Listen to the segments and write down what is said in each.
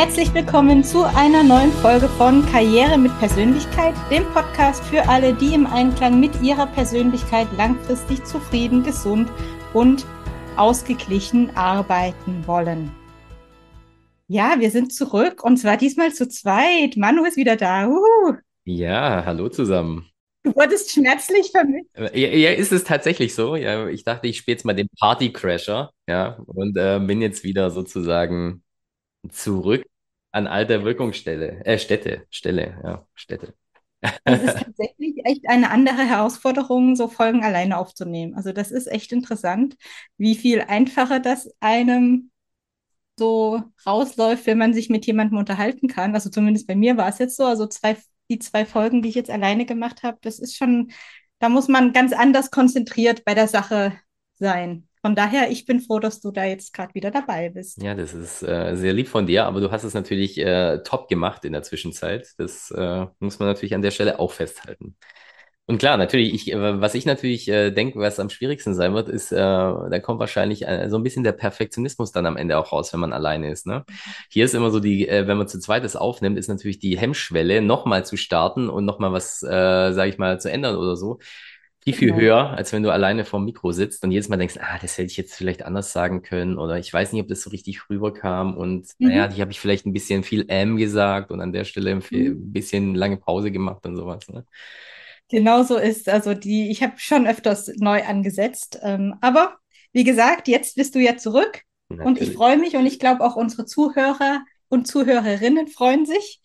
Herzlich willkommen zu einer neuen Folge von Karriere mit Persönlichkeit, dem Podcast für alle, die im Einklang mit ihrer Persönlichkeit langfristig zufrieden, gesund und ausgeglichen arbeiten wollen. Ja, wir sind zurück und zwar diesmal zu zweit. Manu ist wieder da. Uh. Ja, hallo zusammen. Du wurdest schmerzlich vermisst. Äh, ja, ja, ist es tatsächlich so. Ja, ich dachte, ich spiele jetzt mal den Partycrasher, ja, und äh, bin jetzt wieder sozusagen zurück an alter Wirkungsstelle, äh, Städte, Stelle, ja, Städte. Es ist tatsächlich echt eine andere Herausforderung, so Folgen alleine aufzunehmen. Also das ist echt interessant, wie viel einfacher das einem so rausläuft, wenn man sich mit jemandem unterhalten kann. Also zumindest bei mir war es jetzt so. Also zwei, die zwei Folgen, die ich jetzt alleine gemacht habe, das ist schon, da muss man ganz anders konzentriert bei der Sache sein. Von daher, ich bin froh, dass du da jetzt gerade wieder dabei bist. Ja, das ist äh, sehr lieb von dir, aber du hast es natürlich äh, top gemacht in der Zwischenzeit. Das äh, muss man natürlich an der Stelle auch festhalten. Und klar, natürlich, ich, äh, was ich natürlich äh, denke, was am schwierigsten sein wird, ist, äh, da kommt wahrscheinlich so ein bisschen der Perfektionismus dann am Ende auch raus, wenn man alleine ist. Ne? Hier ist immer so die, wenn man zu zweites aufnimmt, ist natürlich die Hemmschwelle, nochmal zu starten und nochmal was, äh, sage ich mal, zu ändern oder so viel, viel genau. höher, als wenn du alleine vorm Mikro sitzt und jedes Mal denkst, ah, das hätte ich jetzt vielleicht anders sagen können oder ich weiß nicht, ob das so richtig rüberkam und mhm. naja, die habe ich vielleicht ein bisschen viel M gesagt und an der Stelle ein mhm. bisschen lange Pause gemacht und sowas. Ne? Genau so ist, also die, ich habe schon öfters neu angesetzt, ähm, aber wie gesagt, jetzt bist du ja zurück Natürlich. und ich freue mich und ich glaube auch unsere Zuhörer und Zuhörerinnen freuen sich,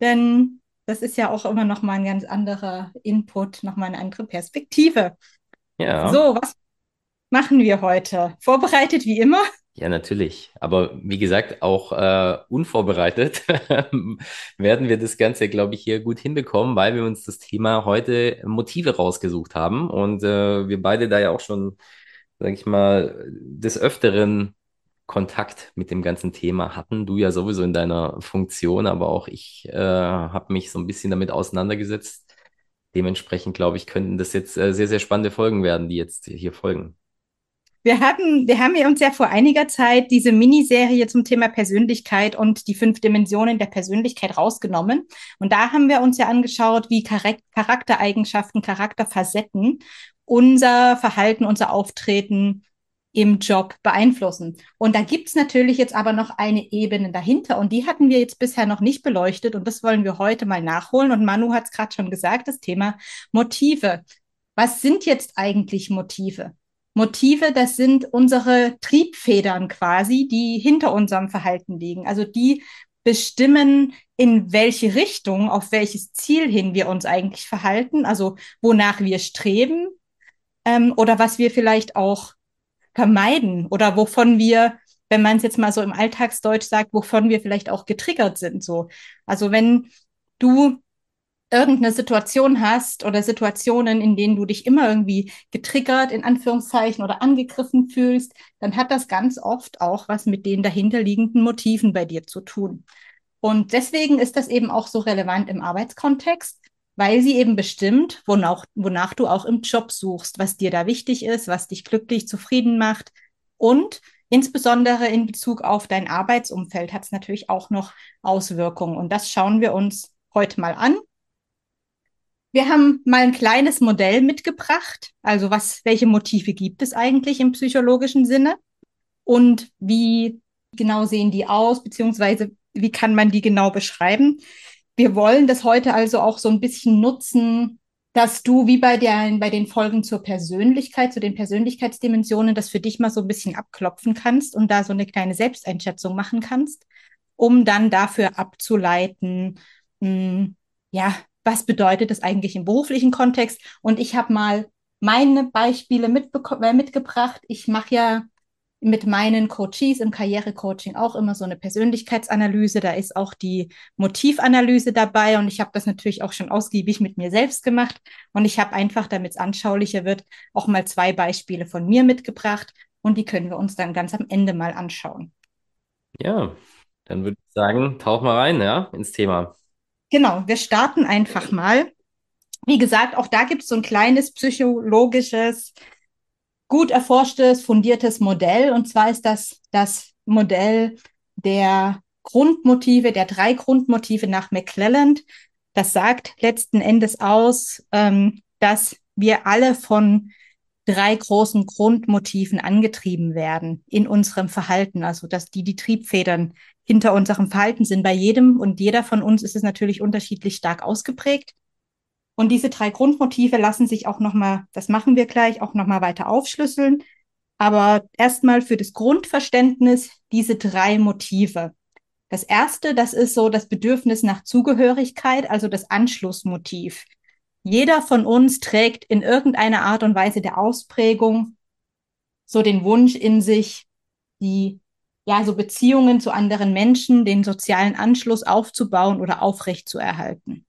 denn das ist ja auch immer noch mal ein ganz anderer Input, noch mal eine andere Perspektive. Ja. So, was machen wir heute? Vorbereitet wie immer? Ja, natürlich. Aber wie gesagt, auch äh, unvorbereitet werden wir das Ganze, glaube ich, hier gut hinbekommen, weil wir uns das Thema heute Motive rausgesucht haben und äh, wir beide da ja auch schon, sage ich mal, des Öfteren Kontakt mit dem ganzen Thema hatten. Du ja sowieso in deiner Funktion, aber auch ich äh, habe mich so ein bisschen damit auseinandergesetzt. Dementsprechend, glaube ich, könnten das jetzt äh, sehr, sehr spannende Folgen werden, die jetzt hier folgen. Wir hatten, wir haben uns ja vor einiger Zeit diese Miniserie zum Thema Persönlichkeit und die fünf Dimensionen der Persönlichkeit rausgenommen. Und da haben wir uns ja angeschaut, wie Charaktereigenschaften, Charakterfacetten unser Verhalten, unser Auftreten im Job beeinflussen. Und da gibt's natürlich jetzt aber noch eine Ebene dahinter und die hatten wir jetzt bisher noch nicht beleuchtet und das wollen wir heute mal nachholen. Und Manu hat es gerade schon gesagt, das Thema Motive. Was sind jetzt eigentlich Motive? Motive, das sind unsere Triebfedern quasi, die hinter unserem Verhalten liegen. Also die bestimmen, in welche Richtung, auf welches Ziel hin wir uns eigentlich verhalten, also wonach wir streben ähm, oder was wir vielleicht auch vermeiden oder wovon wir, wenn man es jetzt mal so im Alltagsdeutsch sagt, wovon wir vielleicht auch getriggert sind. So, also wenn du irgendeine Situation hast oder Situationen, in denen du dich immer irgendwie getriggert, in Anführungszeichen, oder angegriffen fühlst, dann hat das ganz oft auch was mit den dahinterliegenden Motiven bei dir zu tun. Und deswegen ist das eben auch so relevant im Arbeitskontext, weil sie eben bestimmt, wonach, wonach du auch im Job suchst, was dir da wichtig ist, was dich glücklich, zufrieden macht. Und insbesondere in Bezug auf dein Arbeitsumfeld hat es natürlich auch noch Auswirkungen. Und das schauen wir uns heute mal an. Wir haben mal ein kleines Modell mitgebracht. Also was, welche Motive gibt es eigentlich im psychologischen Sinne? Und wie genau sehen die aus, beziehungsweise wie kann man die genau beschreiben? Wir wollen das heute also auch so ein bisschen nutzen, dass du wie bei, der, bei den Folgen zur Persönlichkeit, zu den Persönlichkeitsdimensionen, das für dich mal so ein bisschen abklopfen kannst und da so eine kleine Selbsteinschätzung machen kannst, um dann dafür abzuleiten, mh, hm, ja, was bedeutet das eigentlich im beruflichen Kontext? Und ich habe mal meine Beispiele äh, mitgebracht. Ich mache ja mit meinen Coaches im Karrierecoaching auch immer so eine Persönlichkeitsanalyse. Da ist auch die Motivanalyse dabei und ich habe das natürlich auch schon ausgiebig mit mir selbst gemacht. Und ich habe einfach, damit es anschaulicher wird, auch mal zwei Beispiele von mir mitgebracht und die können wir uns dann ganz am Ende mal anschauen. Ja, dann würde ich sagen, tauch mal rein, ja, ins Thema. Genau, wir starten einfach mal. Wie gesagt, auch da gibt es so ein kleines psychologisches gut erforschtes, fundiertes Modell. Und zwar ist das das Modell der Grundmotive, der drei Grundmotive nach McClelland. Das sagt letzten Endes aus, ähm, dass wir alle von drei großen Grundmotiven angetrieben werden in unserem Verhalten, also dass die die Triebfedern hinter unserem Verhalten sind. Bei jedem und jeder von uns ist es natürlich unterschiedlich stark ausgeprägt. Und diese drei Grundmotive lassen sich auch nochmal, das machen wir gleich, auch nochmal weiter aufschlüsseln. Aber erstmal für das Grundverständnis diese drei Motive. Das erste, das ist so das Bedürfnis nach Zugehörigkeit, also das Anschlussmotiv. Jeder von uns trägt in irgendeiner Art und Weise der Ausprägung so den Wunsch in sich, die ja so Beziehungen zu anderen Menschen, den sozialen Anschluss aufzubauen oder aufrechtzuerhalten.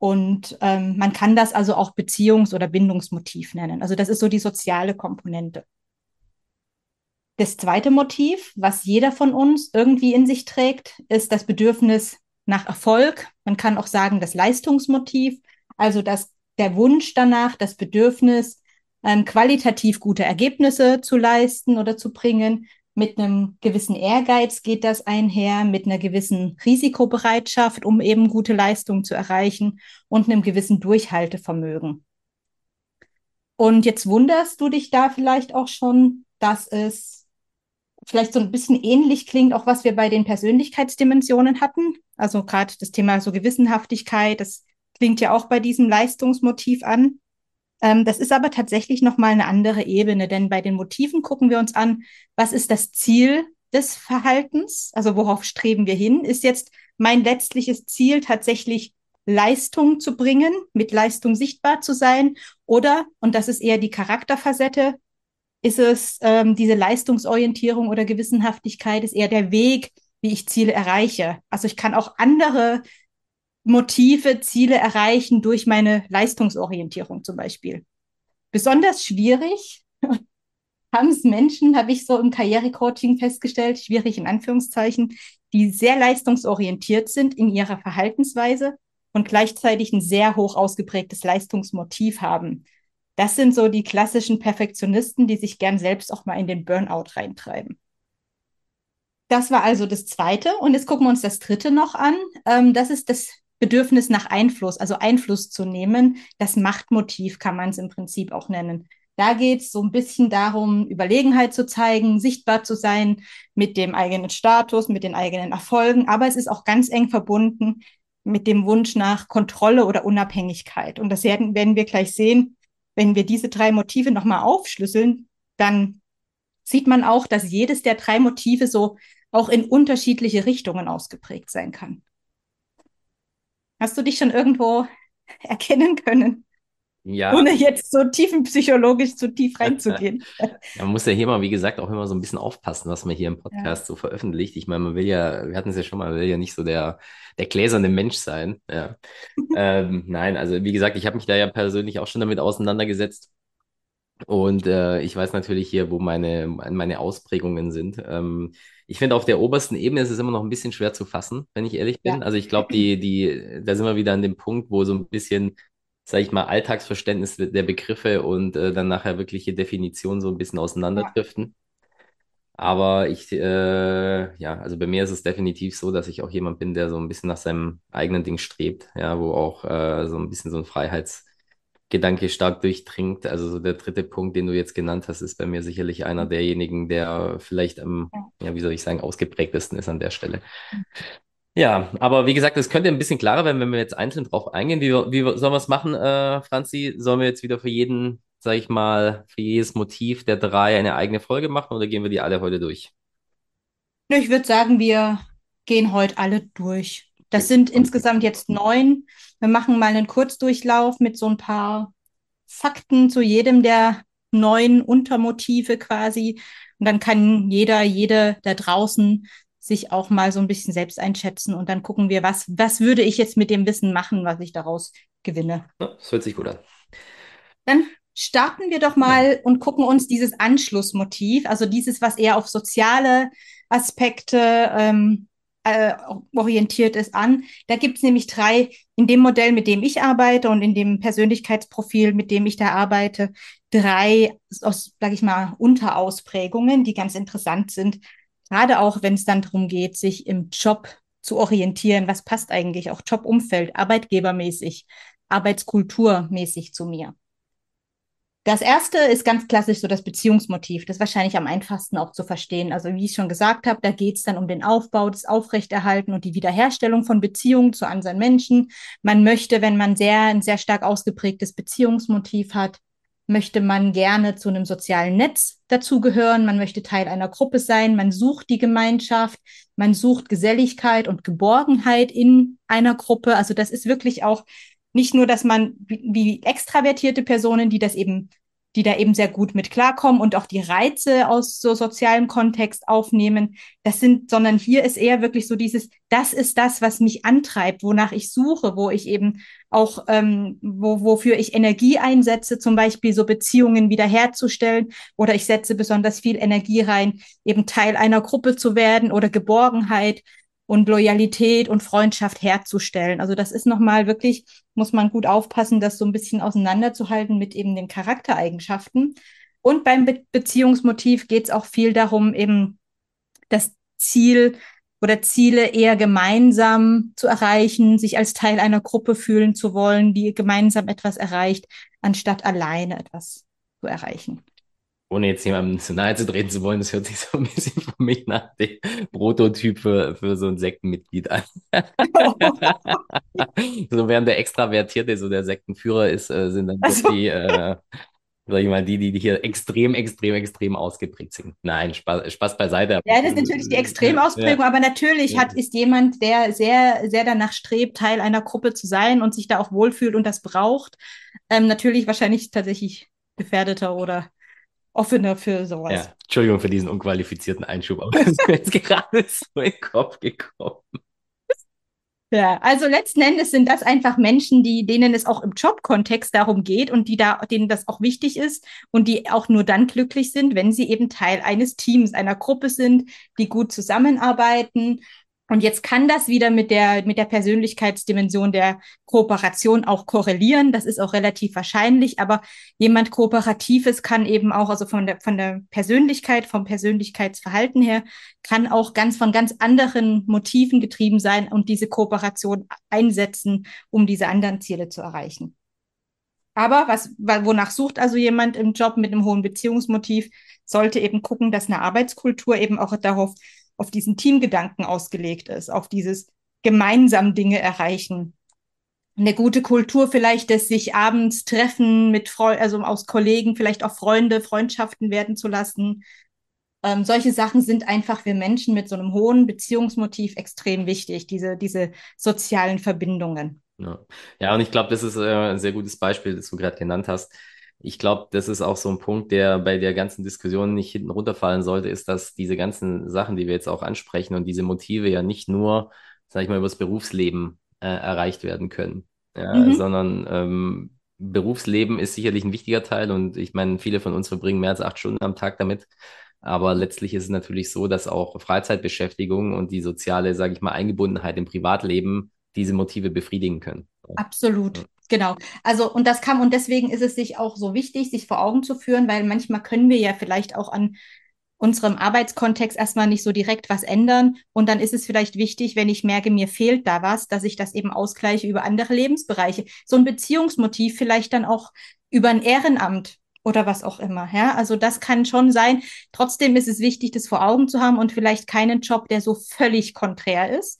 Und ähm, man kann das also auch Beziehungs- oder Bindungsmotiv nennen. Also das ist so die soziale Komponente. Das zweite Motiv, was jeder von uns irgendwie in sich trägt, ist das Bedürfnis nach Erfolg. Man kann auch sagen, das Leistungsmotiv, also das, der Wunsch danach, das Bedürfnis, ähm, qualitativ gute Ergebnisse zu leisten oder zu bringen. Mit einem gewissen Ehrgeiz geht das einher, mit einer gewissen Risikobereitschaft, um eben gute Leistungen zu erreichen und einem gewissen Durchhaltevermögen. Und jetzt wunderst du dich da vielleicht auch schon, dass es vielleicht so ein bisschen ähnlich klingt, auch was wir bei den Persönlichkeitsdimensionen hatten. Also gerade das Thema so Gewissenhaftigkeit, das klingt ja auch bei diesem Leistungsmotiv an. Ähm, das ist aber tatsächlich nochmal eine andere Ebene, denn bei den Motiven gucken wir uns an, was ist das Ziel des Verhaltens? Also worauf streben wir hin? Ist jetzt mein letztliches Ziel tatsächlich Leistung zu bringen, mit Leistung sichtbar zu sein? Oder, und das ist eher die Charakterfacette, ist es ähm, diese Leistungsorientierung oder Gewissenhaftigkeit, ist eher der Weg, wie ich Ziele erreiche. Also ich kann auch andere Motive, Ziele erreichen durch meine Leistungsorientierung zum Beispiel. Besonders schwierig haben es Menschen, habe ich so im Karrierecoaching festgestellt, schwierig in Anführungszeichen, die sehr leistungsorientiert sind in ihrer Verhaltensweise und gleichzeitig ein sehr hoch ausgeprägtes Leistungsmotiv haben. Das sind so die klassischen Perfektionisten, die sich gern selbst auch mal in den Burnout reintreiben. Das war also das Zweite. Und jetzt gucken wir uns das Dritte noch an. Ähm, das ist das Bedürfnis nach Einfluss, also Einfluss zu nehmen. Das Machtmotiv kann man es im Prinzip auch nennen. Da geht es so ein bisschen darum, Überlegenheit zu zeigen, sichtbar zu sein mit dem eigenen Status, mit den eigenen Erfolgen. Aber es ist auch ganz eng verbunden mit dem Wunsch nach Kontrolle oder Unabhängigkeit. Und das werden, wir gleich sehen, wenn wir diese drei Motive nochmal aufschlüsseln, dann sieht man auch, dass jedes der drei Motive so auch in unterschiedliche Richtungen ausgeprägt sein kann. Hast du dich schon irgendwo erkennen können? Ja. Ohne jetzt so tiefenpsychologisch zu tief reinzugehen. man muss ja hier mal, wie gesagt, auch immer so ein bisschen aufpassen, was man hier im Podcast ja. so veröffentlicht. Ich meine, man will ja, wir hatten es ja schon mal, man will ja nicht so der, der gläserne Mensch sein. Ja. ähm, nein, also wie gesagt, ich habe mich da ja persönlich auch schon damit auseinandergesetzt. Und äh, ich weiß natürlich hier, wo meine, meine Ausprägungen sind. Ähm, ich finde, auf der obersten Ebene ist es immer noch ein bisschen schwer zu fassen, wenn ich ehrlich bin. Ja. Also ich glaube, die, die, da sind wir wieder an dem Punkt, wo so ein bisschen sage ich mal, Alltagsverständnis der Begriffe und äh, dann nachher wirkliche Definitionen so ein bisschen auseinanderdriften. Aber ich, äh, ja, also bei mir ist es definitiv so, dass ich auch jemand bin, der so ein bisschen nach seinem eigenen Ding strebt, ja, wo auch äh, so ein bisschen so ein Freiheitsgedanke stark durchdringt. Also so der dritte Punkt, den du jetzt genannt hast, ist bei mir sicherlich einer derjenigen, der vielleicht am, ja, wie soll ich sagen, ausgeprägtesten ist an der Stelle. Ja, aber wie gesagt, es könnte ein bisschen klarer werden, wenn wir jetzt einzeln drauf eingehen. Wie, wie sollen wir es machen, äh, Franzi? Sollen wir jetzt wieder für jeden, sag ich mal, für jedes Motiv der drei eine eigene Folge machen oder gehen wir die alle heute durch? Ich würde sagen, wir gehen heute alle durch. Das sind insgesamt jetzt neun. Wir machen mal einen Kurzdurchlauf mit so ein paar Fakten zu jedem der neun Untermotive quasi. Und dann kann jeder, jede da draußen sich auch mal so ein bisschen selbst einschätzen und dann gucken wir, was, was würde ich jetzt mit dem Wissen machen, was ich daraus gewinne. Das hört sich gut an. Dann starten wir doch mal und gucken uns dieses Anschlussmotiv, also dieses, was eher auf soziale Aspekte ähm, äh, orientiert ist, an. Da gibt es nämlich drei, in dem Modell, mit dem ich arbeite und in dem Persönlichkeitsprofil, mit dem ich da arbeite, drei, aus, sag ich mal, Unterausprägungen, die ganz interessant sind gerade auch wenn es dann darum geht, sich im Job zu orientieren, was passt eigentlich auch Jobumfeld, arbeitgebermäßig, arbeitskulturmäßig zu mir. Das erste ist ganz klassisch so das Beziehungsmotiv. Das ist wahrscheinlich am einfachsten auch zu verstehen. Also wie ich schon gesagt habe, da geht es dann um den Aufbau, das Aufrechterhalten und die Wiederherstellung von Beziehungen zu anderen Menschen. Man möchte, wenn man sehr ein sehr stark ausgeprägtes Beziehungsmotiv hat, möchte man gerne zu einem sozialen Netz dazugehören. Man möchte Teil einer Gruppe sein. Man sucht die Gemeinschaft. Man sucht Geselligkeit und Geborgenheit in einer Gruppe. Also das ist wirklich auch nicht nur, dass man wie extravertierte Personen, die das eben, die da eben sehr gut mit klarkommen und auch die Reize aus so sozialem Kontext aufnehmen, das sind, sondern hier ist eher wirklich so dieses, das ist das, was mich antreibt, wonach ich suche, wo ich eben auch, ähm, wo, wofür ich Energie einsetze, zum Beispiel so Beziehungen wiederherzustellen. Oder ich setze besonders viel Energie rein, eben Teil einer Gruppe zu werden oder Geborgenheit und Loyalität und Freundschaft herzustellen. Also das ist nochmal wirklich, muss man gut aufpassen, das so ein bisschen auseinanderzuhalten mit eben den Charaktereigenschaften. Und beim Be Beziehungsmotiv geht es auch viel darum, eben das Ziel oder Ziele eher gemeinsam zu erreichen, sich als Teil einer Gruppe fühlen zu wollen, die gemeinsam etwas erreicht, anstatt alleine etwas zu erreichen ohne jetzt jemandem zu nahe zu treten zu wollen, das hört sich so ein bisschen für mich nach dem Prototyp für, für so ein Sektenmitglied an. so während der Extravertierte so der Sektenführer ist, äh, sind dann also. die, äh, sag ich mal, die, die hier extrem, extrem, extrem ausgeprägt sind. Nein, Spaß, Spaß beiseite. Ja, das ist natürlich die Extremausprägung, ja. aber natürlich hat, ist jemand, der sehr, sehr danach strebt, Teil einer Gruppe zu sein und sich da auch wohlfühlt und das braucht, ähm, natürlich wahrscheinlich tatsächlich gefährdeter oder offener für sowas. Ja, Entschuldigung für diesen unqualifizierten Einschub, aber das ist mir jetzt gerade so in den Kopf gekommen. Ja, also letzten Endes sind das einfach Menschen, die, denen es auch im Jobkontext darum geht und die da, denen das auch wichtig ist und die auch nur dann glücklich sind, wenn sie eben Teil eines Teams, einer Gruppe sind, die gut zusammenarbeiten und jetzt kann das wieder mit der, mit der Persönlichkeitsdimension der Kooperation auch korrelieren. Das ist auch relativ wahrscheinlich. Aber jemand Kooperatives kann eben auch, also von der, von der Persönlichkeit, vom Persönlichkeitsverhalten her, kann auch ganz von ganz anderen Motiven getrieben sein und diese Kooperation einsetzen, um diese anderen Ziele zu erreichen. Aber was, wonach sucht also jemand im Job mit einem hohen Beziehungsmotiv, sollte eben gucken, dass eine Arbeitskultur eben auch darauf auf diesen Teamgedanken ausgelegt ist, auf dieses gemeinsam Dinge erreichen. Eine gute Kultur vielleicht, dass sich abends treffen mit Freu also aus Kollegen, vielleicht auch Freunde, Freundschaften werden zu lassen. Ähm, solche Sachen sind einfach für Menschen mit so einem hohen Beziehungsmotiv extrem wichtig, diese, diese sozialen Verbindungen. Ja, ja und ich glaube, das ist äh, ein sehr gutes Beispiel, das du gerade genannt hast ich glaube, das ist auch so ein Punkt, der bei der ganzen Diskussion nicht hinten runterfallen sollte, ist, dass diese ganzen Sachen, die wir jetzt auch ansprechen und diese Motive ja nicht nur, sag ich mal, übers Berufsleben äh, erreicht werden können, ja, mhm. sondern ähm, Berufsleben ist sicherlich ein wichtiger Teil und ich meine, viele von uns verbringen mehr als acht Stunden am Tag damit. Aber letztlich ist es natürlich so, dass auch Freizeitbeschäftigung und die soziale, sage ich mal, Eingebundenheit im Privatleben diese Motive befriedigen können. Absolut. Genau. Also, und das kam, und deswegen ist es sich auch so wichtig, sich vor Augen zu führen, weil manchmal können wir ja vielleicht auch an unserem Arbeitskontext erstmal nicht so direkt was ändern. Und dann ist es vielleicht wichtig, wenn ich merke, mir fehlt da was, dass ich das eben ausgleiche über andere Lebensbereiche. So ein Beziehungsmotiv vielleicht dann auch über ein Ehrenamt oder was auch immer. Ja, also das kann schon sein. Trotzdem ist es wichtig, das vor Augen zu haben und vielleicht keinen Job, der so völlig konträr ist,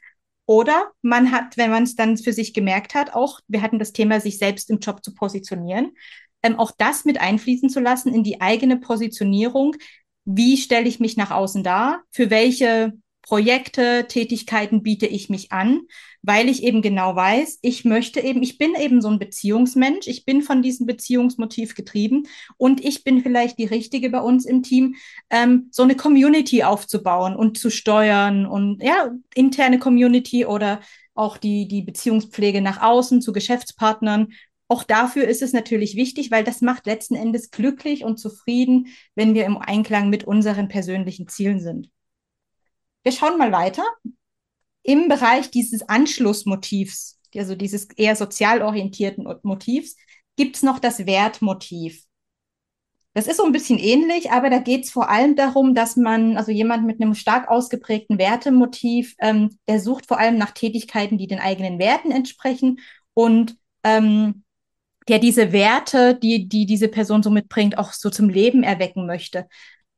oder man hat, wenn man es dann für sich gemerkt hat, auch, wir hatten das Thema, sich selbst im Job zu positionieren, ähm, auch das mit einfließen zu lassen in die eigene Positionierung. Wie stelle ich mich nach außen dar? Für welche Projekte, Tätigkeiten biete ich mich an, weil ich eben genau weiß, ich möchte eben, ich bin eben so ein Beziehungsmensch, ich bin von diesem Beziehungsmotiv getrieben und ich bin vielleicht die Richtige bei uns im Team, ähm, so eine Community aufzubauen und zu steuern und ja, interne Community oder auch die, die Beziehungspflege nach außen zu Geschäftspartnern. Auch dafür ist es natürlich wichtig, weil das macht letzten Endes glücklich und zufrieden, wenn wir im Einklang mit unseren persönlichen Zielen sind. Wir schauen mal weiter. Im Bereich dieses Anschlussmotivs, also dieses eher sozial orientierten Motivs, gibt es noch das Wertmotiv. Das ist so ein bisschen ähnlich, aber da geht es vor allem darum, dass man, also jemand mit einem stark ausgeprägten Wertemotiv, ähm, der sucht vor allem nach Tätigkeiten, die den eigenen Werten entsprechen und ähm, der diese Werte, die, die diese Person so mitbringt, auch so zum Leben erwecken möchte.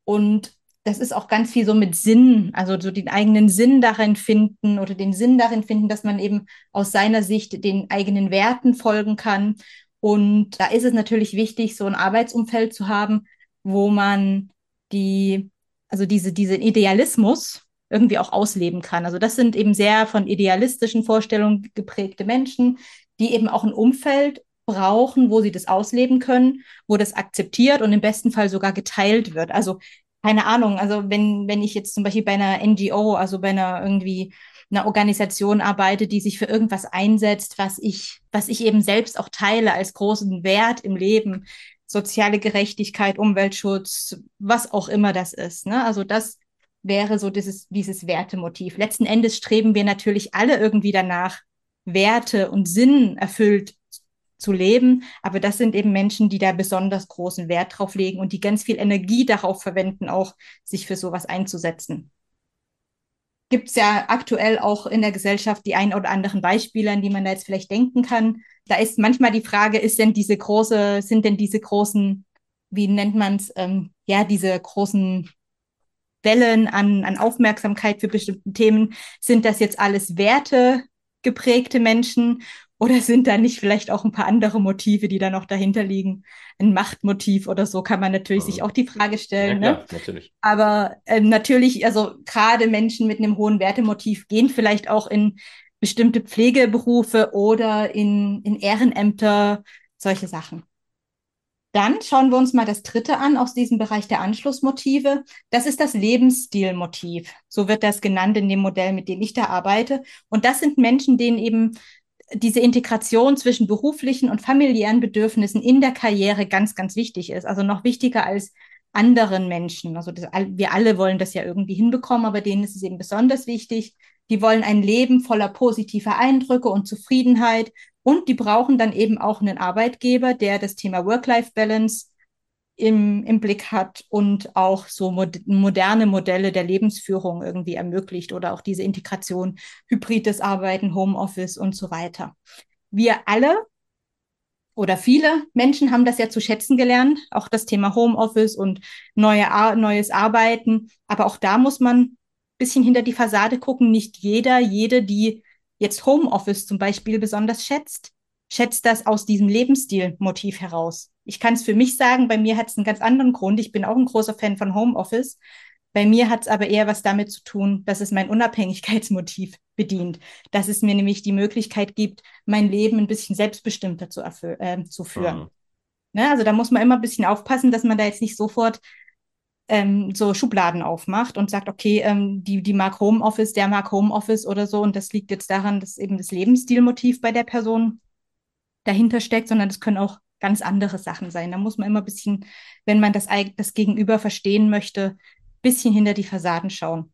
Und das ist auch ganz viel so mit Sinn, also so den eigenen Sinn darin finden oder den Sinn darin finden, dass man eben aus seiner Sicht den eigenen Werten folgen kann und da ist es natürlich wichtig, so ein Arbeitsumfeld zu haben, wo man die, also diese, diesen Idealismus irgendwie auch ausleben kann. Also das sind eben sehr von idealistischen Vorstellungen geprägte Menschen, die eben auch ein Umfeld brauchen, wo sie das ausleben können, wo das akzeptiert und im besten Fall sogar geteilt wird. Also keine Ahnung, also wenn, wenn ich jetzt zum Beispiel bei einer NGO, also bei einer irgendwie einer Organisation arbeite, die sich für irgendwas einsetzt, was ich, was ich eben selbst auch teile als großen Wert im Leben, soziale Gerechtigkeit, Umweltschutz, was auch immer das ist. Ne? Also das wäre so dieses, dieses Wertemotiv. Letzten Endes streben wir natürlich alle irgendwie danach, Werte und Sinn erfüllt zu leben. Aber das sind eben Menschen, die da besonders großen Wert drauf legen und die ganz viel Energie darauf verwenden, auch sich für sowas einzusetzen gibt es ja aktuell auch in der Gesellschaft die ein oder anderen Beispiele, an die man da jetzt vielleicht denken kann. Da ist manchmal die Frage, ist denn diese große, sind denn diese großen, wie nennt man es, ähm, ja, diese großen Wellen an, an Aufmerksamkeit für bestimmte Themen, sind das jetzt alles Werte geprägte Menschen oder sind da nicht vielleicht auch ein paar andere Motive, die da noch dahinter liegen? Ein Machtmotiv oder so kann man natürlich mhm. sich auch die Frage stellen. Ja, klar, ne? natürlich. Aber äh, natürlich, also gerade Menschen mit einem hohen Wertemotiv gehen vielleicht auch in bestimmte Pflegeberufe oder in, in Ehrenämter, solche Sachen. Dann schauen wir uns mal das dritte an aus diesem Bereich der Anschlussmotive. Das ist das Lebensstilmotiv. So wird das genannt in dem Modell, mit dem ich da arbeite. Und das sind Menschen, denen eben diese Integration zwischen beruflichen und familiären Bedürfnissen in der Karriere ganz, ganz wichtig ist. Also noch wichtiger als anderen Menschen. Also das, wir alle wollen das ja irgendwie hinbekommen, aber denen ist es eben besonders wichtig. Die wollen ein Leben voller positiver Eindrücke und Zufriedenheit und die brauchen dann eben auch einen Arbeitgeber, der das Thema Work-Life-Balance im, im Blick hat und auch so mod moderne Modelle der Lebensführung irgendwie ermöglicht oder auch diese Integration, hybrides Arbeiten, Homeoffice und so weiter. Wir alle oder viele Menschen haben das ja zu schätzen gelernt, auch das Thema Homeoffice und neue neues Arbeiten. Aber auch da muss man ein bisschen hinter die Fassade gucken. Nicht jeder, jede, die jetzt Homeoffice zum Beispiel besonders schätzt, schätzt das aus diesem Lebensstilmotiv heraus. Ich kann es für mich sagen, bei mir hat es einen ganz anderen Grund. Ich bin auch ein großer Fan von Homeoffice. Bei mir hat es aber eher was damit zu tun, dass es mein Unabhängigkeitsmotiv bedient, dass es mir nämlich die Möglichkeit gibt, mein Leben ein bisschen selbstbestimmter zu, äh, zu führen. Mhm. Ne? Also da muss man immer ein bisschen aufpassen, dass man da jetzt nicht sofort ähm, so Schubladen aufmacht und sagt, okay, ähm, die, die mag Homeoffice, der mag Homeoffice oder so und das liegt jetzt daran, dass eben das Lebensstilmotiv bei der Person dahinter steckt, sondern es können auch ganz andere Sachen sein. Da muss man immer ein bisschen, wenn man das, das Gegenüber verstehen möchte, ein bisschen hinter die Fassaden schauen.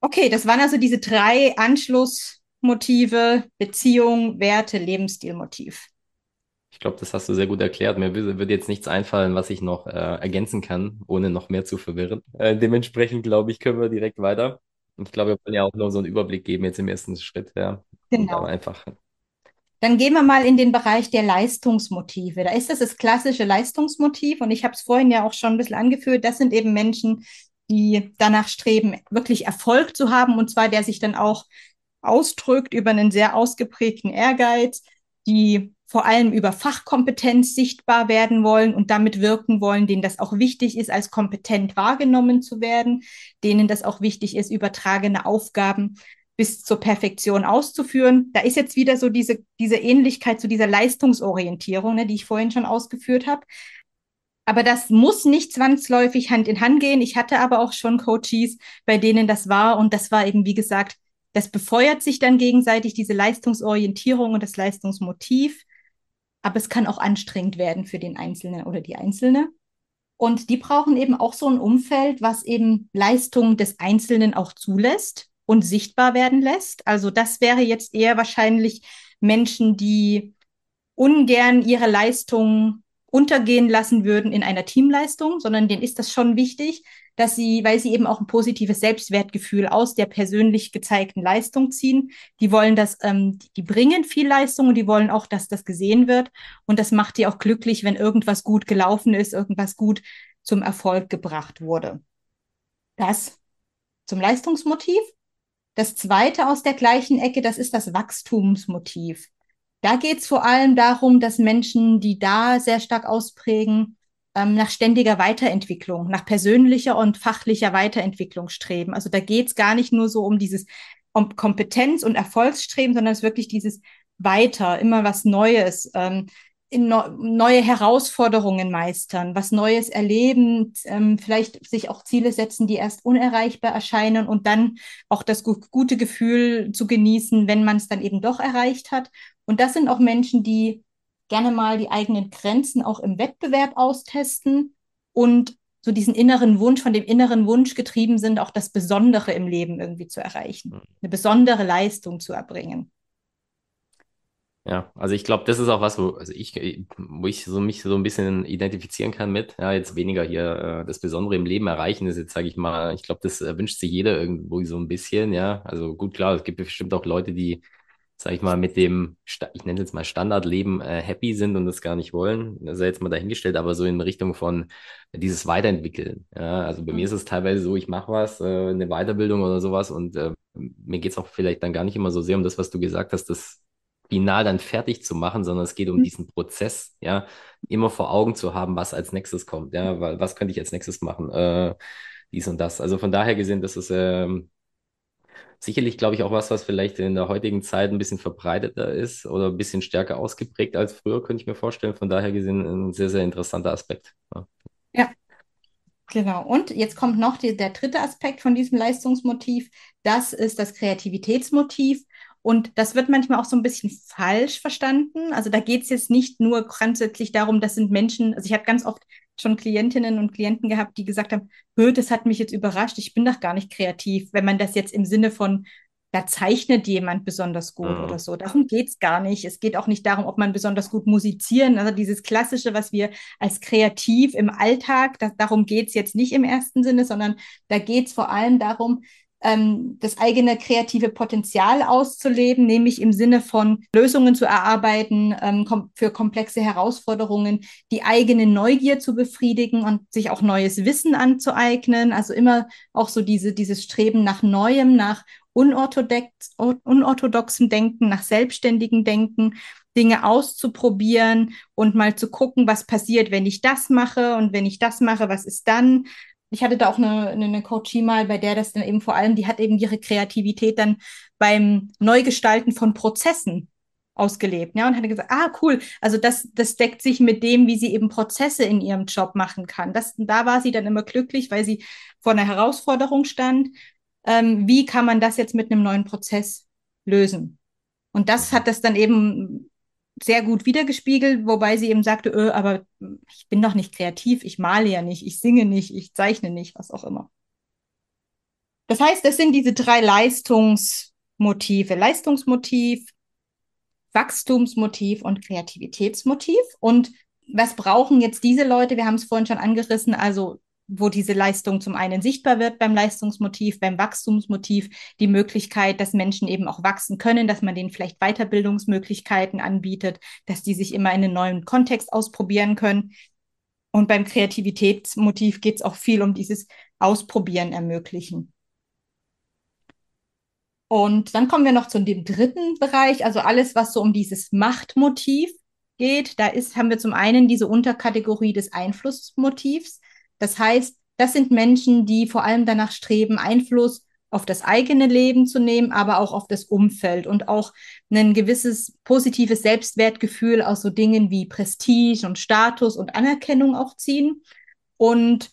Okay, das waren also diese drei Anschlussmotive, Beziehung, Werte, Lebensstilmotiv. Ich glaube, das hast du sehr gut erklärt. Mir würde jetzt nichts einfallen, was ich noch äh, ergänzen kann, ohne noch mehr zu verwirren. Äh, dementsprechend, glaube ich, können wir direkt weiter. Ich glaube, wir wollen ja auch nur so einen Überblick geben jetzt im ersten Schritt. Ja. Genau. einfach dann gehen wir mal in den Bereich der Leistungsmotive. Da ist das das klassische Leistungsmotiv und ich habe es vorhin ja auch schon ein bisschen angeführt. Das sind eben Menschen, die danach streben, wirklich Erfolg zu haben und zwar der sich dann auch ausdrückt über einen sehr ausgeprägten Ehrgeiz, die vor allem über Fachkompetenz sichtbar werden wollen und damit wirken wollen, denen das auch wichtig ist, als kompetent wahrgenommen zu werden, denen das auch wichtig ist, übertragene Aufgaben bis zur Perfektion auszuführen. Da ist jetzt wieder so diese, diese Ähnlichkeit zu dieser Leistungsorientierung, ne, die ich vorhin schon ausgeführt habe. Aber das muss nicht zwangsläufig Hand in Hand gehen. Ich hatte aber auch schon Coaches, bei denen das war. Und das war eben, wie gesagt, das befeuert sich dann gegenseitig, diese Leistungsorientierung und das Leistungsmotiv. Aber es kann auch anstrengend werden für den Einzelnen oder die Einzelne. Und die brauchen eben auch so ein Umfeld, was eben Leistungen des Einzelnen auch zulässt und sichtbar werden lässt. Also das wäre jetzt eher wahrscheinlich Menschen, die ungern ihre Leistungen untergehen lassen würden in einer Teamleistung, sondern denen ist das schon wichtig, dass sie, weil sie eben auch ein positives Selbstwertgefühl aus der persönlich gezeigten Leistung ziehen. Die wollen das, ähm, die bringen viel Leistung und die wollen auch, dass das gesehen wird. Und das macht die auch glücklich, wenn irgendwas gut gelaufen ist, irgendwas gut zum Erfolg gebracht wurde. Das zum Leistungsmotiv. Das zweite aus der gleichen Ecke, das ist das Wachstumsmotiv. Da geht es vor allem darum, dass Menschen, die da sehr stark ausprägen, ähm, nach ständiger Weiterentwicklung, nach persönlicher und fachlicher Weiterentwicklung streben. Also da geht es gar nicht nur so um dieses um Kompetenz und Erfolgsstreben, sondern es ist wirklich dieses Weiter, immer was Neues, ähm, in neue Herausforderungen meistern, was Neues erleben, ähm, vielleicht sich auch Ziele setzen, die erst unerreichbar erscheinen und dann auch das gu gute Gefühl zu genießen, wenn man es dann eben doch erreicht hat. Und das sind auch Menschen, die gerne mal die eigenen Grenzen auch im Wettbewerb austesten und so diesen inneren Wunsch, von dem inneren Wunsch getrieben sind, auch das Besondere im Leben irgendwie zu erreichen, hm. eine besondere Leistung zu erbringen. Ja, also ich glaube, das ist auch was, wo, also ich, wo ich so mich so ein bisschen identifizieren kann mit, ja, jetzt weniger hier äh, das Besondere im Leben erreichen, ist jetzt, sage ich mal, ich glaube, das äh, wünscht sich jeder irgendwo so ein bisschen, ja. Also gut, klar, es gibt bestimmt auch Leute, die sag ich mal, mit dem, ich nenne es jetzt mal Standardleben äh, happy sind und das gar nicht wollen. Das ist jetzt mal dahingestellt, aber so in Richtung von dieses Weiterentwickeln. Ja, also bei mir ist es teilweise so, ich mache was, äh, eine Weiterbildung oder sowas und äh, mir geht's auch vielleicht dann gar nicht immer so sehr um das, was du gesagt hast, das final dann fertig zu machen, sondern es geht um mhm. diesen Prozess, ja, immer vor Augen zu haben, was als nächstes kommt, ja, weil was könnte ich als nächstes machen, äh, dies und das. Also von daher gesehen, das ist ähm, sicherlich, glaube ich, auch was, was vielleicht in der heutigen Zeit ein bisschen verbreiteter ist oder ein bisschen stärker ausgeprägt als früher, könnte ich mir vorstellen. Von daher gesehen ein sehr, sehr interessanter Aspekt. Ja. ja. Genau. Und jetzt kommt noch die, der dritte Aspekt von diesem Leistungsmotiv. Das ist das Kreativitätsmotiv. Und das wird manchmal auch so ein bisschen falsch verstanden. Also da geht es jetzt nicht nur grundsätzlich darum, das sind Menschen, also ich habe ganz oft schon Klientinnen und Klienten gehabt, die gesagt haben, das hat mich jetzt überrascht, ich bin doch gar nicht kreativ, wenn man das jetzt im Sinne von, da zeichnet jemand besonders gut mhm. oder so. Darum geht es gar nicht. Es geht auch nicht darum, ob man besonders gut musizieren, also dieses Klassische, was wir als kreativ im Alltag, das, darum geht es jetzt nicht im ersten Sinne, sondern da geht es vor allem darum, ähm, das eigene kreative Potenzial auszuleben, nämlich im Sinne von Lösungen zu erarbeiten ähm, kom für komplexe Herausforderungen, die eigene Neugier zu befriedigen und sich auch neues Wissen anzueignen. Also immer auch so diese, dieses Streben nach Neuem, nach unorthodox, unorthodoxem Denken, nach selbstständigem Denken, Dinge auszuprobieren und mal zu gucken, was passiert, wenn ich das mache und wenn ich das mache, was ist dann? Ich hatte da auch eine, eine Coachie mal, bei der das dann eben vor allem, die hat eben ihre Kreativität dann beim Neugestalten von Prozessen ausgelebt, ja, und hatte gesagt, ah, cool, also das, das deckt sich mit dem, wie sie eben Prozesse in ihrem Job machen kann. Das, da war sie dann immer glücklich, weil sie vor einer Herausforderung stand. Ähm, wie kann man das jetzt mit einem neuen Prozess lösen? Und das hat das dann eben sehr gut wiedergespiegelt, wobei sie eben sagte, öh, aber ich bin doch nicht kreativ, ich male ja nicht, ich singe nicht, ich zeichne nicht, was auch immer. Das heißt, das sind diese drei Leistungsmotive. Leistungsmotiv, Wachstumsmotiv und Kreativitätsmotiv. Und was brauchen jetzt diese Leute? Wir haben es vorhin schon angerissen. Also wo diese Leistung zum einen sichtbar wird beim Leistungsmotiv, beim Wachstumsmotiv, die Möglichkeit, dass Menschen eben auch wachsen können, dass man denen vielleicht Weiterbildungsmöglichkeiten anbietet, dass die sich immer in einem neuen Kontext ausprobieren können. Und beim Kreativitätsmotiv geht es auch viel um dieses Ausprobieren ermöglichen. Und dann kommen wir noch zu dem dritten Bereich, also alles, was so um dieses Machtmotiv geht. Da ist, haben wir zum einen diese Unterkategorie des Einflussmotivs. Das heißt, das sind Menschen, die vor allem danach streben, Einfluss auf das eigene Leben zu nehmen, aber auch auf das Umfeld und auch ein gewisses positives Selbstwertgefühl aus so Dingen wie Prestige und Status und Anerkennung auch ziehen. Und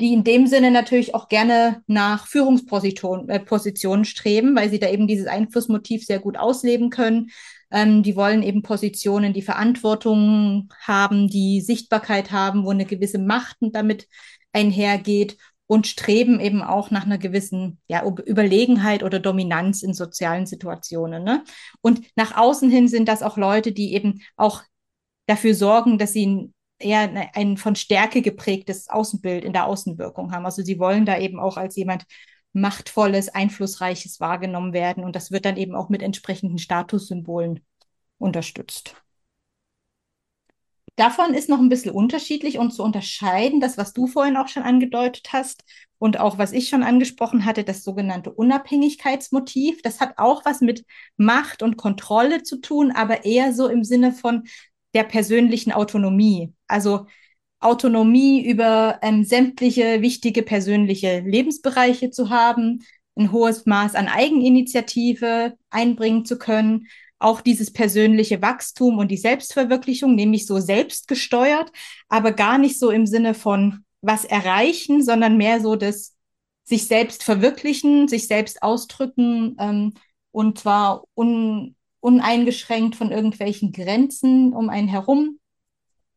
die in dem Sinne natürlich auch gerne nach Führungspositionen äh, streben, weil sie da eben dieses Einflussmotiv sehr gut ausleben können, ähm, die wollen eben Positionen, die Verantwortung haben, die Sichtbarkeit haben, wo eine gewisse Macht damit einhergeht und streben eben auch nach einer gewissen ja, Überlegenheit oder Dominanz in sozialen Situationen. Ne? Und nach außen hin sind das auch Leute, die eben auch dafür sorgen, dass sie eher ein von Stärke geprägtes Außenbild in der Außenwirkung haben. Also sie wollen da eben auch als jemand machtvolles, einflussreiches wahrgenommen werden und das wird dann eben auch mit entsprechenden Statussymbolen unterstützt. Davon ist noch ein bisschen unterschiedlich und zu unterscheiden, das, was du vorhin auch schon angedeutet hast und auch was ich schon angesprochen hatte, das sogenannte Unabhängigkeitsmotiv. Das hat auch was mit Macht und Kontrolle zu tun, aber eher so im Sinne von der persönlichen Autonomie. Also Autonomie über ähm, sämtliche wichtige persönliche Lebensbereiche zu haben, ein hohes Maß an Eigeninitiative einbringen zu können auch dieses persönliche Wachstum und die Selbstverwirklichung, nämlich so selbstgesteuert, aber gar nicht so im Sinne von was erreichen, sondern mehr so das sich selbst verwirklichen, sich selbst ausdrücken ähm, und zwar un, uneingeschränkt von irgendwelchen Grenzen um einen herum.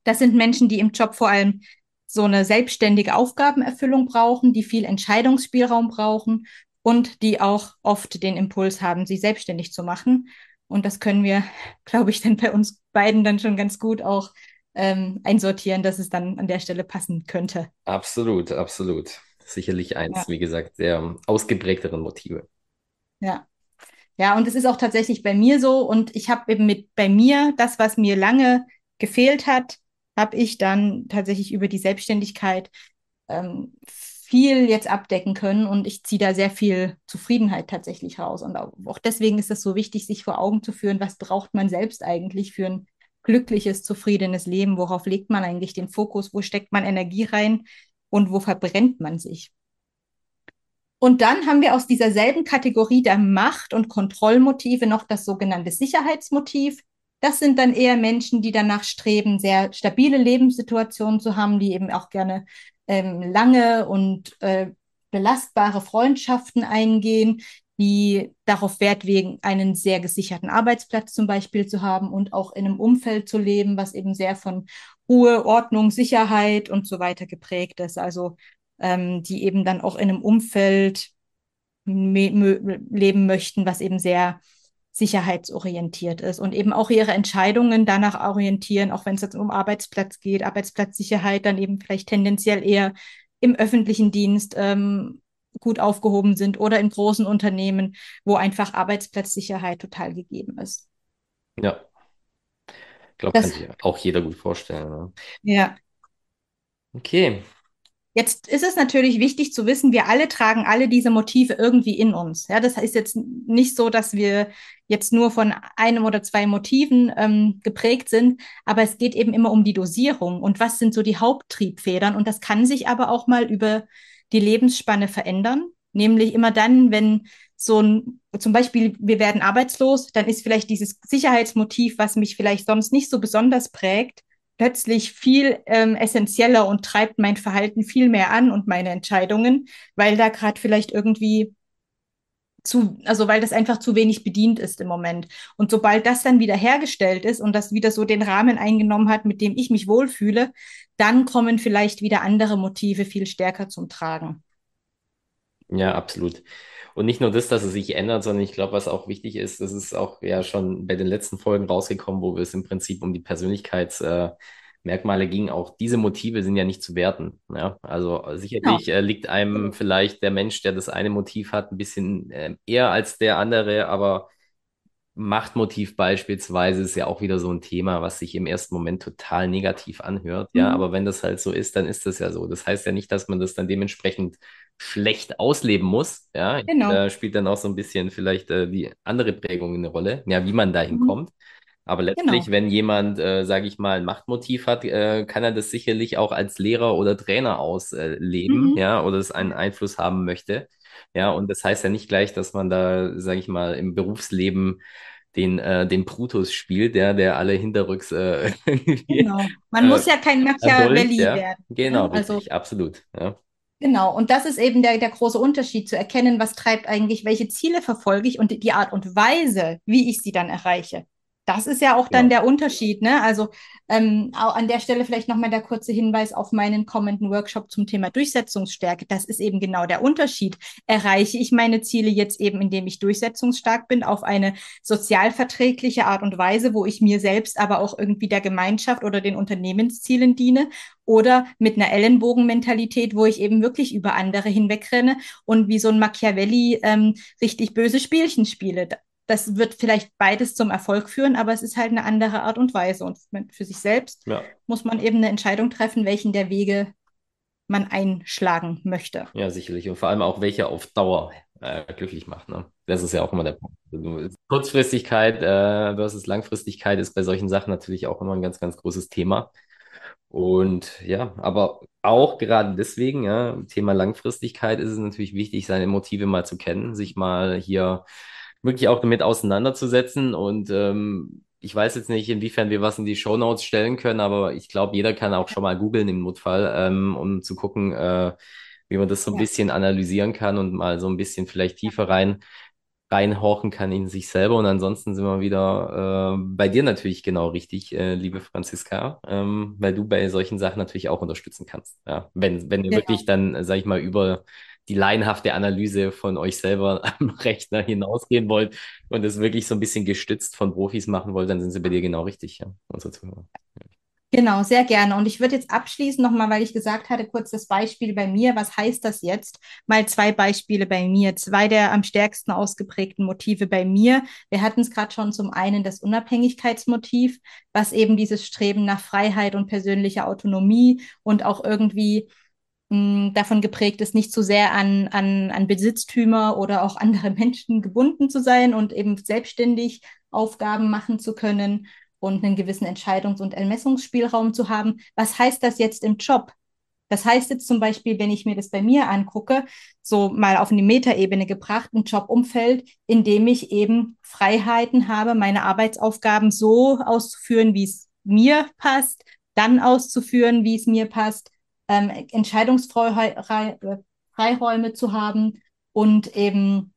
Das sind Menschen, die im Job vor allem so eine selbstständige Aufgabenerfüllung brauchen, die viel Entscheidungsspielraum brauchen und die auch oft den Impuls haben, sie selbstständig zu machen. Und das können wir, glaube ich, dann bei uns beiden dann schon ganz gut auch ähm, einsortieren, dass es dann an der Stelle passen könnte. Absolut, absolut. Sicherlich eins, ja. wie gesagt, der ausgeprägteren Motive. Ja. Ja, und es ist auch tatsächlich bei mir so. Und ich habe eben mit bei mir das, was mir lange gefehlt hat, habe ich dann tatsächlich über die Selbstständigkeit ähm, viel jetzt abdecken können und ich ziehe da sehr viel Zufriedenheit tatsächlich raus. Und auch deswegen ist es so wichtig, sich vor Augen zu führen, was braucht man selbst eigentlich für ein glückliches, zufriedenes Leben? Worauf legt man eigentlich den Fokus? Wo steckt man Energie rein? Und wo verbrennt man sich? Und dann haben wir aus dieser selben Kategorie der Macht- und Kontrollmotive noch das sogenannte Sicherheitsmotiv. Das sind dann eher Menschen, die danach streben, sehr stabile Lebenssituationen zu haben, die eben auch gerne ähm, lange und äh, belastbare Freundschaften eingehen, die darauf Wert legen, einen sehr gesicherten Arbeitsplatz zum Beispiel zu haben und auch in einem Umfeld zu leben, was eben sehr von Ruhe, Ordnung, Sicherheit und so weiter geprägt ist. Also ähm, die eben dann auch in einem Umfeld leben möchten, was eben sehr sicherheitsorientiert ist und eben auch ihre Entscheidungen danach orientieren, auch wenn es jetzt um Arbeitsplatz geht, Arbeitsplatzsicherheit, dann eben vielleicht tendenziell eher im öffentlichen Dienst ähm, gut aufgehoben sind oder in großen Unternehmen, wo einfach Arbeitsplatzsicherheit total gegeben ist. Ja. Ich glaube, kann sich auch jeder gut vorstellen. Ne? Ja. Okay. Jetzt ist es natürlich wichtig zu wissen, wir alle tragen alle diese Motive irgendwie in uns. Ja, das heißt jetzt nicht so, dass wir jetzt nur von einem oder zwei Motiven ähm, geprägt sind, aber es geht eben immer um die Dosierung und was sind so die Haupttriebfedern. Und das kann sich aber auch mal über die Lebensspanne verändern. Nämlich immer dann, wenn so ein, zum Beispiel, wir werden arbeitslos, dann ist vielleicht dieses Sicherheitsmotiv, was mich vielleicht sonst nicht so besonders prägt, plötzlich viel ähm, essentieller und treibt mein Verhalten viel mehr an und meine Entscheidungen, weil da gerade vielleicht irgendwie zu, also weil das einfach zu wenig bedient ist im Moment. Und sobald das dann wieder hergestellt ist und das wieder so den Rahmen eingenommen hat, mit dem ich mich wohlfühle, dann kommen vielleicht wieder andere Motive viel stärker zum Tragen. Ja, absolut. Und nicht nur das, dass es sich ändert, sondern ich glaube, was auch wichtig ist, das ist auch ja schon bei den letzten Folgen rausgekommen, wo wir es im Prinzip um die Persönlichkeits, äh, ging, auch diese Motive sind ja nicht zu werten. Ja? Also sicherlich ja. äh, liegt einem vielleicht der Mensch, der das eine Motiv hat, ein bisschen äh, eher als der andere, aber Machtmotiv beispielsweise ist ja auch wieder so ein Thema, was sich im ersten Moment total negativ anhört. Mhm. Ja, aber wenn das halt so ist, dann ist das ja so. Das heißt ja nicht, dass man das dann dementsprechend schlecht ausleben muss. Ja, genau. da spielt dann auch so ein bisschen vielleicht äh, die andere Prägung eine Rolle, ja, wie man dahin mhm. kommt. Aber letztlich, genau. wenn jemand, äh, sage ich mal, ein Machtmotiv hat, äh, kann er das sicherlich auch als Lehrer oder Trainer ausleben, mhm. ja, oder es einen Einfluss haben möchte. Ja, und das heißt ja nicht gleich, dass man da, sage ich mal, im Berufsleben den, äh, den Brutus spielt, der, der alle hinterrücks äh, Genau. Man muss ja kein Machiavelli ja? werden. Genau, ja? also, richtig, absolut. Ja. Genau, und das ist eben der, der große Unterschied, zu erkennen, was treibt eigentlich, welche Ziele verfolge ich und die Art und Weise, wie ich sie dann erreiche das ist ja auch dann ja. der Unterschied, ne? Also ähm, an der Stelle vielleicht nochmal der kurze Hinweis auf meinen kommenden Workshop zum Thema Durchsetzungsstärke. Das ist eben genau der Unterschied. Erreiche ich meine Ziele jetzt eben, indem ich durchsetzungsstark bin, auf eine sozialverträgliche Art und Weise, wo ich mir selbst, aber auch irgendwie der Gemeinschaft oder den Unternehmenszielen diene? Oder mit einer Ellenbogenmentalität, wo ich eben wirklich über andere hinwegrenne und wie so ein Machiavelli ähm, richtig böse Spielchen spiele das wird vielleicht beides zum Erfolg führen, aber es ist halt eine andere Art und Weise. Und für sich selbst ja. muss man eben eine Entscheidung treffen, welchen der Wege man einschlagen möchte. Ja, sicherlich. Und vor allem auch, welcher auf Dauer äh, glücklich macht. Ne? Das ist ja auch immer der Punkt. Also, Kurzfristigkeit äh, versus Langfristigkeit ist bei solchen Sachen natürlich auch immer ein ganz, ganz großes Thema. Und ja, aber auch gerade deswegen, ja, Thema Langfristigkeit ist es natürlich wichtig, seine Motive mal zu kennen, sich mal hier wirklich auch damit auseinanderzusetzen. Und ähm, ich weiß jetzt nicht, inwiefern wir was in die Show Notes stellen können, aber ich glaube, jeder kann auch schon mal googeln im Notfall, ähm, um zu gucken, äh, wie man das so ein ja. bisschen analysieren kann und mal so ein bisschen vielleicht tiefer rein reinhorchen kann in sich selber. Und ansonsten sind wir wieder äh, bei dir natürlich genau richtig, äh, liebe Franziska, ähm, weil du bei solchen Sachen natürlich auch unterstützen kannst. Ja, wenn, wenn ihr ja. wirklich dann, sag ich mal, über die laienhafte Analyse von euch selber am Rechner hinausgehen wollt und es wirklich so ein bisschen gestützt von Profis machen wollt, dann sind sie bei dir genau richtig, ja, unsere Zuhörer. Genau, sehr gerne. Und ich würde jetzt abschließen nochmal, weil ich gesagt hatte, kurz das Beispiel bei mir. Was heißt das jetzt? Mal zwei Beispiele bei mir. Zwei der am stärksten ausgeprägten Motive bei mir. Wir hatten es gerade schon zum einen das Unabhängigkeitsmotiv, was eben dieses Streben nach Freiheit und persönlicher Autonomie und auch irgendwie mh, davon geprägt ist, nicht zu sehr an, an, an Besitztümer oder auch andere Menschen gebunden zu sein und eben selbstständig Aufgaben machen zu können und einen gewissen Entscheidungs- und Ermessungsspielraum zu haben. Was heißt das jetzt im Job? Das heißt jetzt zum Beispiel, wenn ich mir das bei mir angucke, so mal auf eine Metaebene gebracht, ein Jobumfeld, in dem ich eben Freiheiten habe, meine Arbeitsaufgaben so auszuführen, wie es mir passt, dann auszuführen, wie es mir passt, ähm, Entscheidungsfreiräume zu haben und eben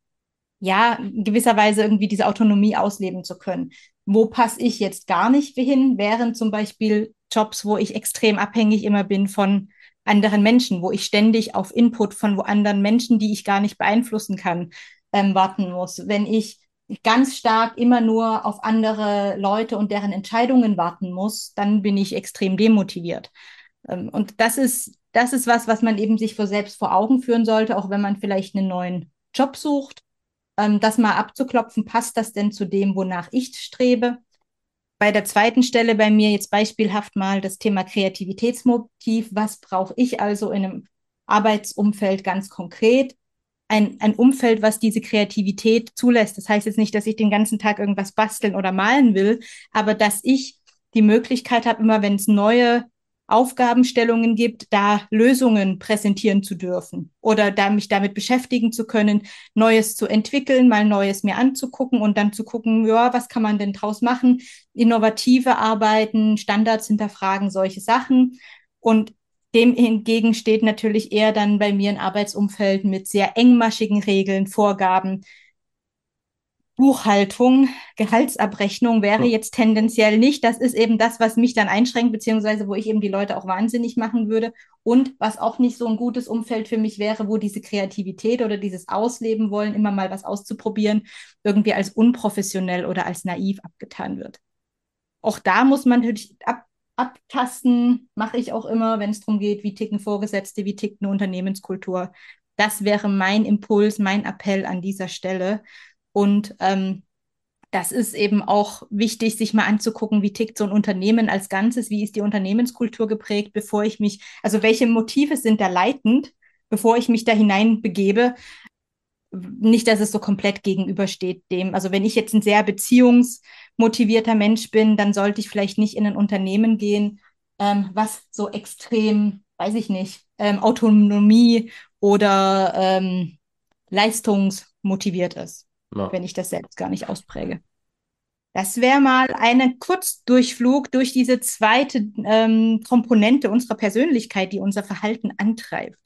ja gewisserweise irgendwie diese Autonomie ausleben zu können. Wo passe ich jetzt gar nicht hin, während zum Beispiel Jobs, wo ich extrem abhängig immer bin von anderen Menschen, wo ich ständig auf Input von anderen Menschen, die ich gar nicht beeinflussen kann, ähm, warten muss. Wenn ich ganz stark immer nur auf andere Leute und deren Entscheidungen warten muss, dann bin ich extrem demotiviert. Ähm, und das ist, das ist was, was man eben sich vor selbst vor Augen führen sollte, auch wenn man vielleicht einen neuen Job sucht, ähm, das mal abzuklopfen, passt das denn zu dem, wonach ich strebe? Bei der zweiten Stelle bei mir jetzt beispielhaft mal das Thema Kreativitätsmotiv. Was brauche ich also in einem Arbeitsumfeld ganz konkret? Ein, ein Umfeld, was diese Kreativität zulässt. Das heißt jetzt nicht, dass ich den ganzen Tag irgendwas basteln oder malen will, aber dass ich die Möglichkeit habe, immer wenn es neue Aufgabenstellungen gibt, da Lösungen präsentieren zu dürfen oder da mich damit beschäftigen zu können, Neues zu entwickeln, mal Neues mir anzugucken und dann zu gucken, ja, was kann man denn draus machen? Innovative Arbeiten, Standards hinterfragen, solche Sachen. Und dem hingegen steht natürlich eher dann bei mir ein Arbeitsumfeld mit sehr engmaschigen Regeln, Vorgaben, Buchhaltung, Gehaltsabrechnung wäre jetzt tendenziell nicht. Das ist eben das, was mich dann einschränkt, beziehungsweise wo ich eben die Leute auch wahnsinnig machen würde. Und was auch nicht so ein gutes Umfeld für mich wäre, wo diese Kreativität oder dieses Ausleben wollen, immer mal was auszuprobieren, irgendwie als unprofessionell oder als naiv abgetan wird. Auch da muss man natürlich ab, abtasten, mache ich auch immer, wenn es darum geht, wie ticken Vorgesetzte, wie tickt eine Unternehmenskultur. Das wäre mein Impuls, mein Appell an dieser Stelle und ähm, das ist eben auch wichtig, sich mal anzugucken, wie tickt so ein Unternehmen als Ganzes, wie ist die Unternehmenskultur geprägt, bevor ich mich, also welche Motive sind da leitend, bevor ich mich da hinein begebe. Nicht, dass es so komplett gegenübersteht dem. Also wenn ich jetzt ein sehr beziehungsmotivierter Mensch bin, dann sollte ich vielleicht nicht in ein Unternehmen gehen, ähm, was so extrem, weiß ich nicht, ähm, Autonomie oder ähm, leistungsmotiviert ist ja. wenn ich das selbst gar nicht auspräge. Das wäre mal ein Kurzdurchflug durch diese zweite ähm, Komponente unserer Persönlichkeit, die unser Verhalten antreibt.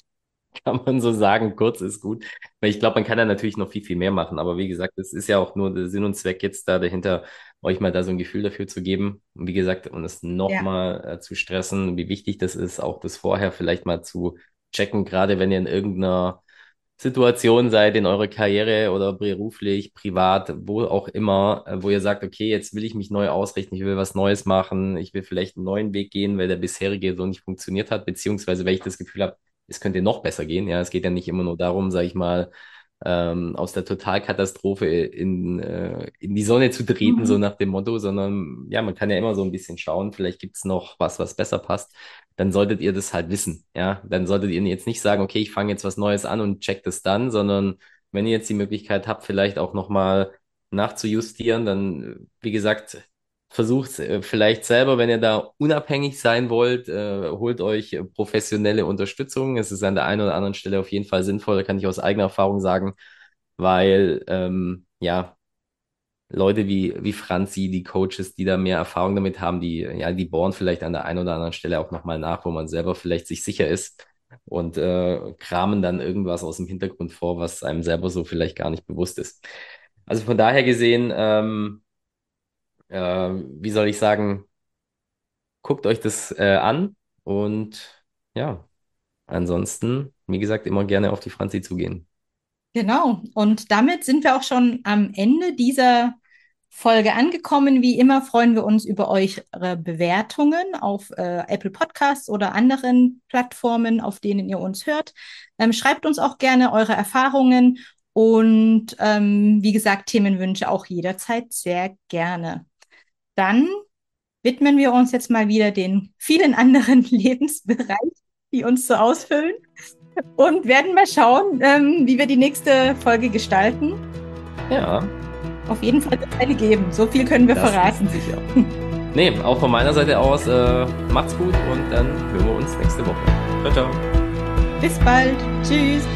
kann man so sagen, kurz ist gut. Weil ich glaube, man kann da natürlich noch viel, viel mehr machen. Aber wie gesagt, es ist ja auch nur der Sinn und Zweck jetzt da dahinter, euch mal da so ein Gefühl dafür zu geben. Und wie gesagt, und es nochmal ja. äh, zu stressen, wie wichtig das ist, auch das vorher vielleicht mal zu checken, gerade wenn ihr in irgendeiner Situation seid in eurer Karriere oder beruflich, privat, wo auch immer, äh, wo ihr sagt, okay, jetzt will ich mich neu ausrichten, ich will was Neues machen, ich will vielleicht einen neuen Weg gehen, weil der bisherige so nicht funktioniert hat, beziehungsweise weil ich das Gefühl habe, es könnte noch besser gehen. Ja, es geht ja nicht immer nur darum, sage ich mal, ähm, aus der Totalkatastrophe in, äh, in die Sonne zu treten, mhm. so nach dem Motto, sondern ja, man kann ja immer so ein bisschen schauen, vielleicht gibt's noch was, was besser passt. Dann solltet ihr das halt wissen. Ja, dann solltet ihr jetzt nicht sagen, okay, ich fange jetzt was Neues an und check das dann, sondern wenn ihr jetzt die Möglichkeit habt, vielleicht auch nochmal nachzujustieren, dann, wie gesagt, versucht äh, vielleicht selber, wenn ihr da unabhängig sein wollt, äh, holt euch professionelle Unterstützung. Es ist an der einen oder anderen Stelle auf jeden Fall sinnvoll, kann ich aus eigener Erfahrung sagen, weil ähm, ja Leute wie wie Franzi, die Coaches, die da mehr Erfahrung damit haben, die ja die bohren vielleicht an der einen oder anderen Stelle auch nochmal nach, wo man selber vielleicht sich sicher ist und äh, kramen dann irgendwas aus dem Hintergrund vor, was einem selber so vielleicht gar nicht bewusst ist. Also von daher gesehen ähm, äh, wie soll ich sagen, guckt euch das äh, an und ja, ansonsten, wie gesagt, immer gerne auf die Franzi zugehen. Genau, und damit sind wir auch schon am Ende dieser Folge angekommen. Wie immer freuen wir uns über eure Bewertungen auf äh, Apple Podcasts oder anderen Plattformen, auf denen ihr uns hört. Ähm, schreibt uns auch gerne eure Erfahrungen und ähm, wie gesagt, Themenwünsche auch jederzeit sehr gerne. Dann widmen wir uns jetzt mal wieder den vielen anderen Lebensbereichen, die uns so ausfüllen und werden mal schauen, ähm, wie wir die nächste Folge gestalten. Ja. Auf jeden Fall eine geben. So viel können wir das verraten. Sicher. nee, auch von meiner Seite aus, äh, macht's gut und dann hören wir uns nächste Woche. Ciao, ciao. Bis bald. Tschüss.